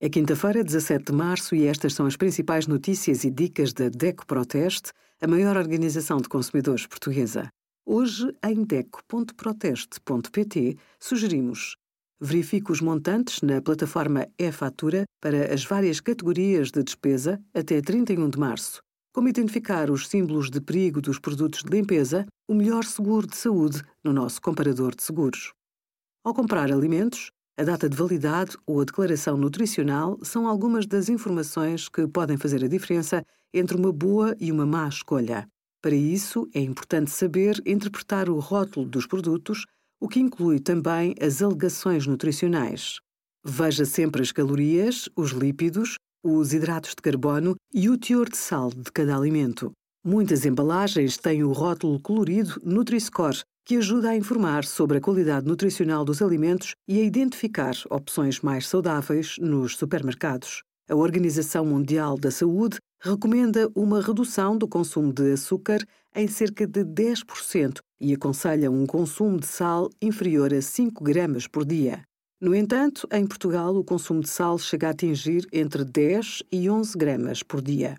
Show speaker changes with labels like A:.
A: É quinta-feira, 17 de março, e estas são as principais notícias e dicas da DECO Proteste, a maior organização de consumidores portuguesa. Hoje, em DECO.proteste.pt, sugerimos verifique os montantes na plataforma e-fatura para as várias categorias de despesa até 31 de março. Como identificar os símbolos de perigo dos produtos de limpeza, o melhor seguro de saúde no nosso comparador de seguros. Ao comprar alimentos, a data de validade ou a declaração nutricional são algumas das informações que podem fazer a diferença entre uma boa e uma má escolha. Para isso, é importante saber interpretar o rótulo dos produtos, o que inclui também as alegações nutricionais. Veja sempre as calorias, os lípidos, os hidratos de carbono e o teor de sal de cada alimento. Muitas embalagens têm o rótulo colorido Nutri-Score, que ajuda a informar sobre a qualidade nutricional dos alimentos e a identificar opções mais saudáveis nos supermercados. A Organização Mundial da Saúde recomenda uma redução do consumo de açúcar em cerca de 10% e aconselha um consumo de sal inferior a 5 gramas por dia. No entanto, em Portugal, o consumo de sal chega a atingir entre 10 e 11 gramas por dia.